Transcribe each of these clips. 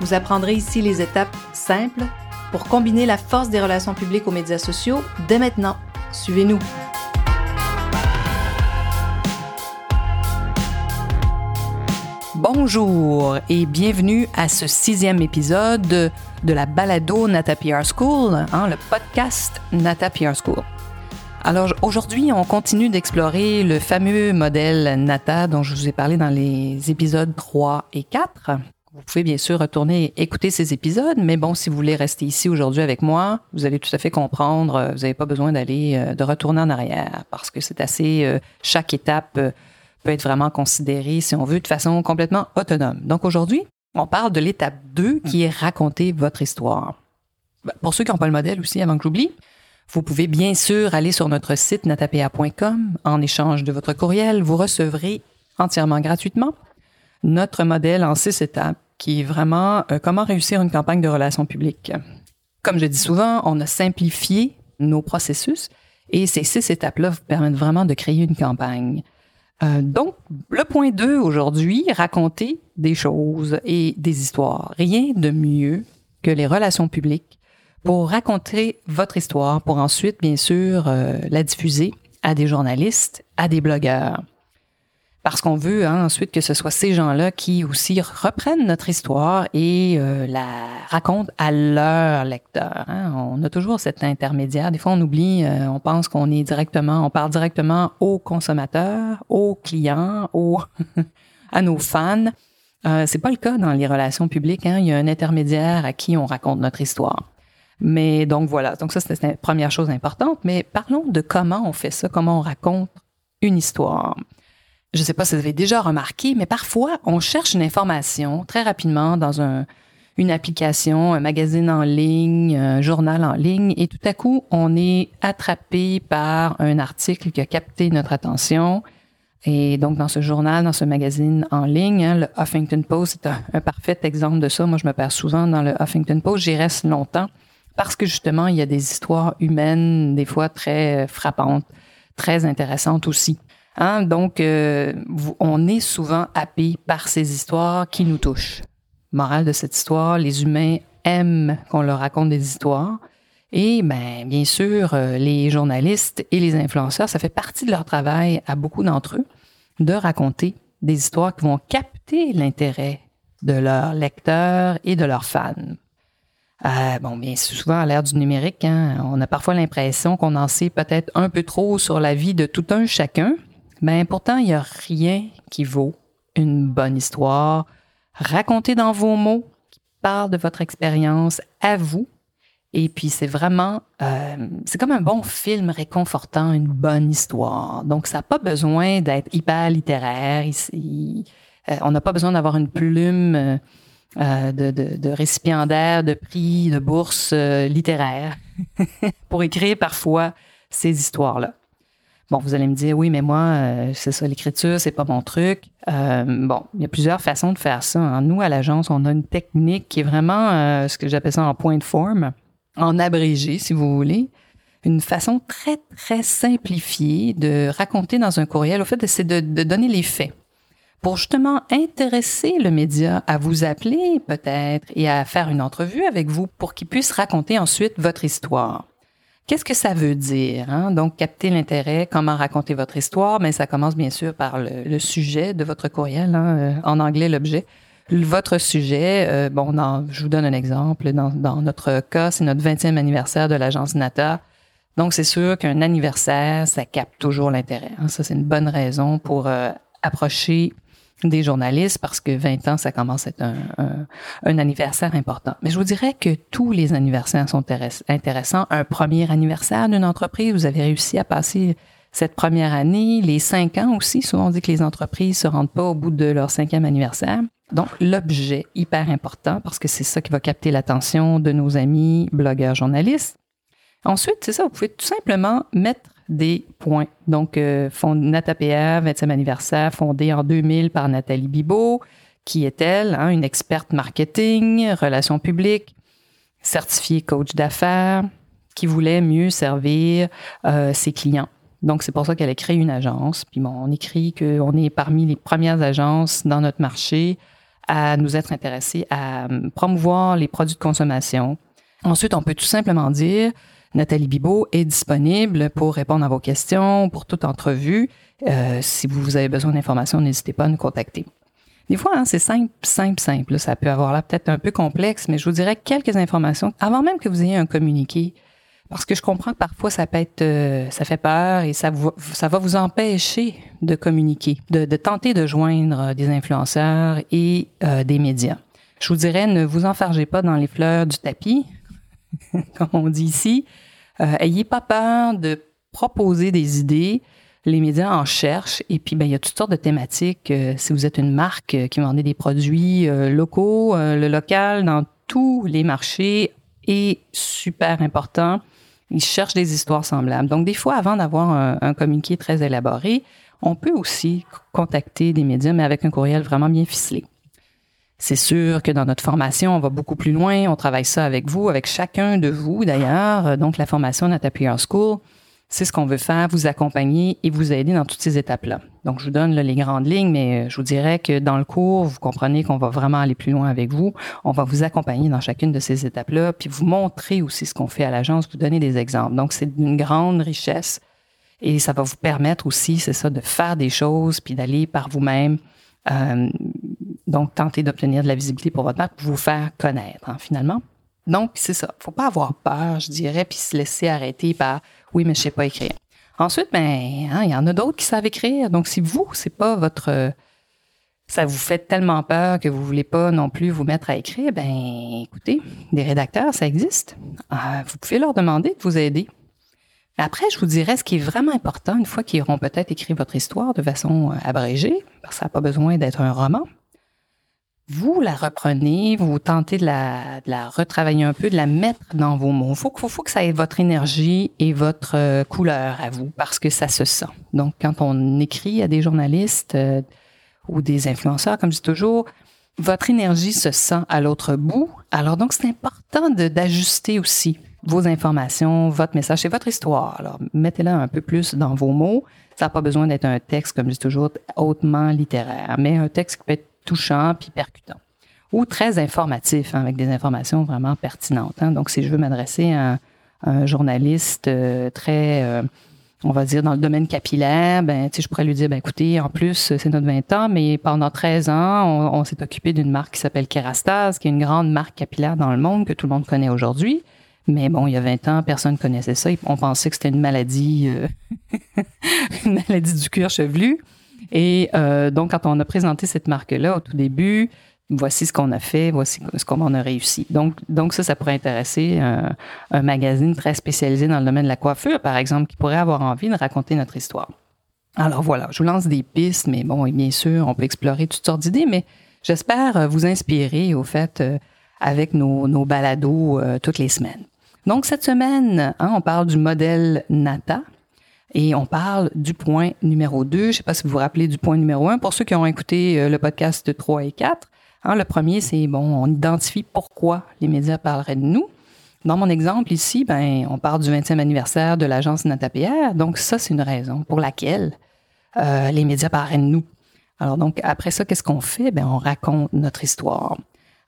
Vous apprendrez ici les étapes simples pour combiner la force des relations publiques aux médias sociaux dès maintenant. Suivez-nous. Bonjour et bienvenue à ce sixième épisode de la balado Nata PR School, hein, le podcast Nata PR School. Alors aujourd'hui, on continue d'explorer le fameux modèle Nata dont je vous ai parlé dans les épisodes 3 et 4. Vous pouvez bien sûr retourner écouter ces épisodes, mais bon, si vous voulez rester ici aujourd'hui avec moi, vous allez tout à fait comprendre. Vous n'avez pas besoin d'aller euh, de retourner en arrière parce que c'est assez. Euh, chaque étape euh, peut être vraiment considérée, si on veut, de façon complètement autonome. Donc aujourd'hui, on parle de l'étape 2 qui est raconter votre histoire. Ben, pour ceux qui n'ont pas le modèle aussi, avant que j'oublie, vous pouvez bien sûr aller sur notre site natapea.com. En échange de votre courriel, vous recevrez entièrement gratuitement notre modèle en six étapes qui est vraiment euh, comment réussir une campagne de relations publiques. Comme je dis souvent, on a simplifié nos processus et ces six étapes-là vous permettent vraiment de créer une campagne. Euh, donc, le point 2 aujourd'hui, raconter des choses et des histoires. Rien de mieux que les relations publiques pour raconter votre histoire, pour ensuite, bien sûr, euh, la diffuser à des journalistes, à des blogueurs parce qu'on veut hein, ensuite que ce soit ces gens-là qui aussi reprennent notre histoire et euh, la racontent à leur lecteur. Hein. On a toujours cet intermédiaire. Des fois, on oublie, euh, on pense qu'on est directement, on parle directement aux consommateurs, aux clients, aux à nos fans. Euh, c'est pas le cas dans les relations publiques. Hein. Il y a un intermédiaire à qui on raconte notre histoire. Mais donc voilà. Donc ça, c'est la première chose importante. Mais parlons de comment on fait ça, comment on raconte une histoire. Je ne sais pas si vous avez déjà remarqué, mais parfois, on cherche une information très rapidement dans un, une application, un magazine en ligne, un journal en ligne, et tout à coup, on est attrapé par un article qui a capté notre attention. Et donc, dans ce journal, dans ce magazine en ligne, hein, le Huffington Post, c'est un, parfait exemple de ça. Moi, je me perds souvent dans le Huffington Post. J'y reste longtemps parce que justement, il y a des histoires humaines, des fois très frappantes, très intéressantes aussi. Hein? Donc, euh, on est souvent happé par ces histoires qui nous touchent. Morale de cette histoire, les humains aiment qu'on leur raconte des histoires. Et ben, bien sûr, euh, les journalistes et les influenceurs, ça fait partie de leur travail à beaucoup d'entre eux de raconter des histoires qui vont capter l'intérêt de leurs lecteurs et de leurs fans. Euh, bon, bien souvent à l'ère du numérique, hein, on a parfois l'impression qu'on en sait peut-être un peu trop sur la vie de tout un chacun, mais pourtant, il n'y a rien qui vaut une bonne histoire racontée dans vos mots, qui parle de votre expérience à vous. Et puis, c'est vraiment, euh, c'est comme un bon film réconfortant, une bonne histoire. Donc, ça n'a pas besoin d'être hyper littéraire ici. Euh, on n'a pas besoin d'avoir une plume euh, de, de, de, récipiendaire de prix, de bourse littéraire pour écrire parfois ces histoires-là. Bon, vous allez me dire, oui, mais moi, euh, c'est ça, l'écriture, c'est pas mon truc. Euh, bon, il y a plusieurs façons de faire ça. Hein. Nous, à l'agence, on a une technique qui est vraiment euh, ce que j'appelle ça en point de forme, en abrégé, si vous voulez. Une façon très, très simplifiée de raconter dans un courriel. Au fait, c'est de, de donner les faits pour justement intéresser le média à vous appeler peut-être et à faire une entrevue avec vous pour qu'il puisse raconter ensuite votre histoire. Qu'est-ce que ça veut dire? Hein? Donc, capter l'intérêt, comment raconter votre histoire, mais ça commence bien sûr par le, sujet de votre courriel, hein, euh, en anglais l'objet. Votre sujet, euh, bon, je vous donne un exemple. Dans, dans notre cas, c'est notre 20e anniversaire de l'agence Nata. Donc, c'est sûr qu'un anniversaire, ça capte toujours l'intérêt. Hein. Ça, c'est une bonne raison pour euh, approcher des journalistes parce que 20 ans, ça commence à être un, un, anniversaire important. Mais je vous dirais que tous les anniversaires sont intéressants. Un premier anniversaire d'une entreprise, vous avez réussi à passer cette première année, les cinq ans aussi. Souvent, on dit que les entreprises se rendent pas au bout de leur cinquième anniversaire. Donc, l'objet, hyper important parce que c'est ça qui va capter l'attention de nos amis blogueurs journalistes. Ensuite, c'est ça, vous pouvez tout simplement mettre des points. Donc, euh, NataPR, 20e anniversaire, fondé en 2000 par Nathalie Bibot, qui est elle, hein, une experte marketing, relations publiques, certifiée coach d'affaires, qui voulait mieux servir euh, ses clients. Donc, c'est pour ça qu'elle a créé une agence. Puis, bon, on écrit qu'on est parmi les premières agences dans notre marché à nous être intéressés à euh, promouvoir les produits de consommation. Ensuite, on peut tout simplement dire Nathalie Bibot est disponible pour répondre à vos questions, pour toute entrevue. Euh, si vous avez besoin d'informations, n'hésitez pas à nous contacter. Des fois, hein, c'est simple, simple, simple. Ça peut avoir là peut-être un peu complexe, mais je vous dirais quelques informations avant même que vous ayez un communiqué. Parce que je comprends que parfois ça peut être, euh, ça fait peur et ça, ça va vous empêcher de communiquer, de, tenter de joindre des influenceurs et euh, des médias. Je vous dirais, ne vous enfargez pas dans les fleurs du tapis, comme on dit ici. Euh, ayez pas peur de proposer des idées. Les médias en cherchent et puis ben, il y a toutes sortes de thématiques. Euh, si vous êtes une marque euh, qui vendait des produits locaux, le local dans tous les marchés est super important. Ils cherchent des histoires semblables. Donc des fois, avant d'avoir un communiqué très élaboré, on peut aussi contacter des médias, mais avec un courriel vraiment bien ficelé. C'est sûr que dans notre formation, on va beaucoup plus loin. On travaille ça avec vous, avec chacun de vous d'ailleurs. Donc, la formation Nata PR School, c'est ce qu'on veut faire, vous accompagner et vous aider dans toutes ces étapes-là. Donc, je vous donne les grandes lignes, mais euh, je vous dirais que dans le cours, vous comprenez qu'on va vraiment aller plus loin avec vous. On va vous accompagner dans chacune de ces étapes-là, puis vous montrer aussi ce qu'on fait à l'agence, vous donner des exemples. Donc, c'est d'une grande richesse et ça va vous permettre aussi, c'est ça, de faire des choses, puis d'aller par vous-même. Euh, donc, tenter d'obtenir de la visibilité pour votre marque pour vous faire connaître, hein, finalement. Donc, c'est ça. Faut pas avoir peur, je dirais, puis se laisser arrêter par oui, mais je sais pas écrire. Ensuite, ben, hein, il y en a d'autres qui savent écrire. Donc, si vous, c'est pas votre, ça vous fait tellement peur que vous voulez pas non plus vous mettre à écrire, ben, écoutez, des rédacteurs, ça existe. Euh, vous pouvez leur demander de vous aider. Après, je vous dirais ce qui est vraiment important une fois qu'ils auront peut-être écrit votre histoire de façon euh, abrégée, parce que ça n'a pas besoin d'être un roman vous la reprenez, vous tentez de la, de la, retravailler un peu, de la mettre dans vos mots. Il faut, faut, faut, que ça ait votre énergie et votre euh, couleur à vous, parce que ça se sent. Donc, quand on écrit à des journalistes euh, ou des influenceurs, comme je dis toujours, votre énergie se sent à l'autre bout. Alors, donc, c'est important d'ajuster aussi vos informations, votre message, c'est votre histoire. Alors, mettez-la un peu plus dans vos mots. Ça n'a pas besoin d'être un texte, comme je dis toujours, hautement littéraire, mais un texte qui peut être touchant puis percutant. Ou très informatif, hein, avec des informations vraiment pertinentes. Hein. Donc, si je veux m'adresser à, un journaliste euh, très, euh, on va dire, dans le domaine capillaire, ben, je pourrais lui dire, ben, écoutez, en plus, c'est notre 20 ans, mais pendant 13 ans, on, s'est occupé d'une marque qui s'appelle Kerastase, qui est une grande marque capillaire dans le monde que tout le monde connaît aujourd'hui. Mais bon, il y a 20 ans, personne ne connaissait ça. On pensait que c'était une maladie, euh, une maladie du cuir chevelu. Et euh, donc, quand on a présenté cette marque-là au tout début, voici ce qu'on a fait, voici ce qu'on a réussi. Donc, donc ça, ça pourrait intéresser un, un, magazine très spécialisé dans le domaine de la coiffure, par exemple, qui pourrait avoir envie de raconter notre histoire. Alors voilà, je vous lance des pistes, mais bon, et bien sûr, on peut explorer toutes sortes d'idées, mais j'espère vous inspirer, au fait, euh, avec nos, nos balados euh, toutes les semaines. Donc, cette semaine, hein, on parle du modèle NATA, et on parle du point numéro 2. Je ne sais pas si vous vous rappelez du point numéro 1. Pour ceux qui ont écouté euh, le podcast 3 et 4, hein, le premier, c'est, bon, on identifie pourquoi les médias parleraient de nous. Dans mon exemple ici, ben, on parle du 20e anniversaire de l'agence NataPR. Donc, ça, c'est une raison pour laquelle euh, les médias parleraient de nous. Alors, donc, après ça, qu'est-ce qu'on fait? Ben, on raconte notre histoire.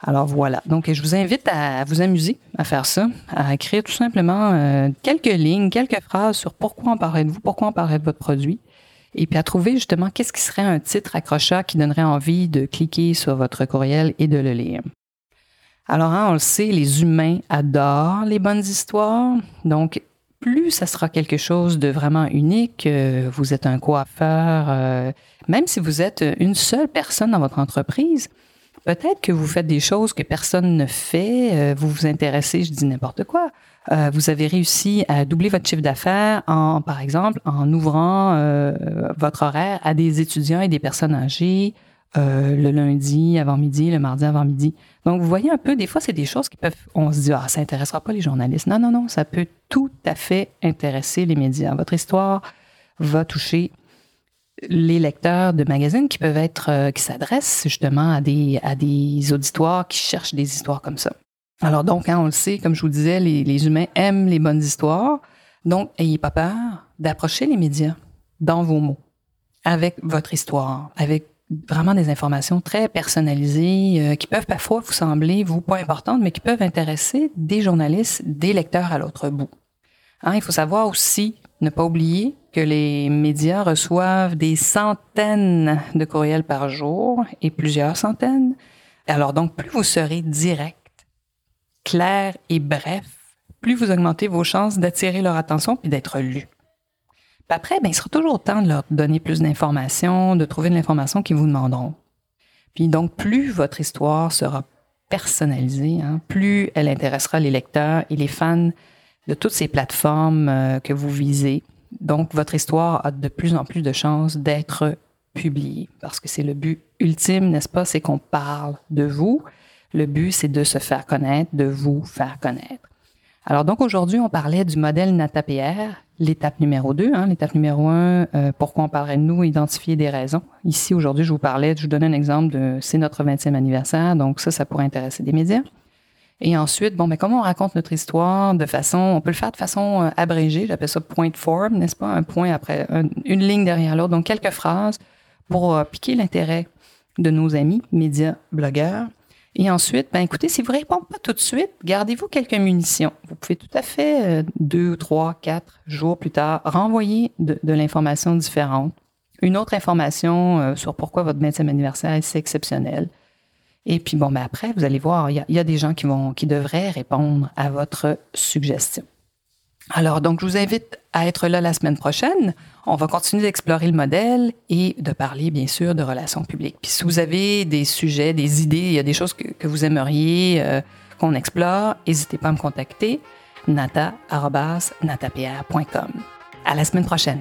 Alors voilà. Donc, je vous invite à vous amuser à faire ça, à écrire tout simplement euh, quelques lignes, quelques phrases sur pourquoi on parlait de vous, pourquoi on parlait de votre produit. Et puis à trouver justement qu'est-ce qui serait un titre accrocheur qui donnerait envie de cliquer sur votre courriel et de le lire. Alors, hein, on le sait, les humains adorent les bonnes histoires. Donc, plus ça sera quelque chose de vraiment unique, euh, vous êtes un coiffeur, euh, même si vous êtes une seule personne dans votre entreprise, Peut-être que vous faites des choses que personne ne fait, euh, vous vous intéressez, je dis n'importe quoi. Euh, vous avez réussi à doubler votre chiffre d'affaires en, par exemple, en ouvrant euh, votre horaire à des étudiants et des personnes âgées le lundi avant-midi, le mardi avant-midi. Donc, vous voyez un peu, des fois, c'est des choses qui peuvent, on se dit, ah, ça intéressera pas les journalistes. Non, non, non, ça peut tout à fait intéresser les médias. Votre histoire va toucher les lecteurs de magazines qui peuvent être, euh, qui s'adressent justement à des, à des auditoires qui cherchent des histoires comme ça. Alors donc, hein, on le sait, comme je vous disais, les, les humains aiment les bonnes histoires. Donc, ayez pas peur d'approcher les médias dans vos mots, avec votre histoire, avec vraiment des informations très personnalisées euh, qui peuvent parfois vous sembler, vous, pas importantes, mais qui peuvent intéresser des journalistes, des lecteurs à l'autre bout. Hein, il faut savoir aussi, ne pas oublier que les médias reçoivent des centaines de courriels par jour et plusieurs centaines. Alors donc, plus vous serez direct, clair et bref, plus vous augmentez vos chances d'attirer leur attention et d'être lu. après, ben, il sera toujours temps de leur donner plus d'informations, de trouver de l'information qu'ils vous demanderont. Puis donc, plus votre histoire sera personnalisée, hein, plus elle intéressera les lecteurs et les fans de toutes ces plateformes euh, que vous visez. Donc, votre histoire a de plus en plus de chances d'être publiée parce que c'est le but ultime, n'est-ce pas? C'est qu'on parle de vous. Le but, c'est de se faire connaître, de vous faire connaître. Alors donc aujourd'hui, on parlait du modèle NATAPR, l'étape numéro 2. Hein, l'étape numéro 1, euh, pourquoi on parlerait de nous, identifier des raisons. Ici, aujourd'hui, je vous parlais, je vous donnais un exemple de c'est notre 20e anniversaire, donc ça, ça pourrait intéresser des médias. Et ensuite, bon, mais comment on raconte notre histoire de façon, on peut le faire de façon euh, abrégée, j'appelle ça point form, n'est-ce pas? Un point après, une ligne derrière l'autre, donc quelques phrases pour euh, piquer l'intérêt de nos amis, médias, blogueurs. Et ensuite, ben écoutez, si vous ne répondez pas tout de suite, gardez-vous quelques munitions. Vous pouvez tout à fait, euh, deux, trois, quatre jours plus tard, renvoyer de, l'information différente. Une autre information sur pourquoi votre 20e anniversaire est exceptionnel. Et puis, bon, ben après, vous allez voir, il y, a, des gens qui, devraient répondre à votre suggestion. Alors, donc, je vous invite à être là la semaine prochaine. On va continuer d'explorer le modèle et de parler, bien sûr, de relations publiques. Puis si vous avez des sujets, des idées, il y a des choses que, vous aimeriez euh, qu'on explore, n'hésitez pas à me contacter nata.natapr.com. À la semaine prochaine.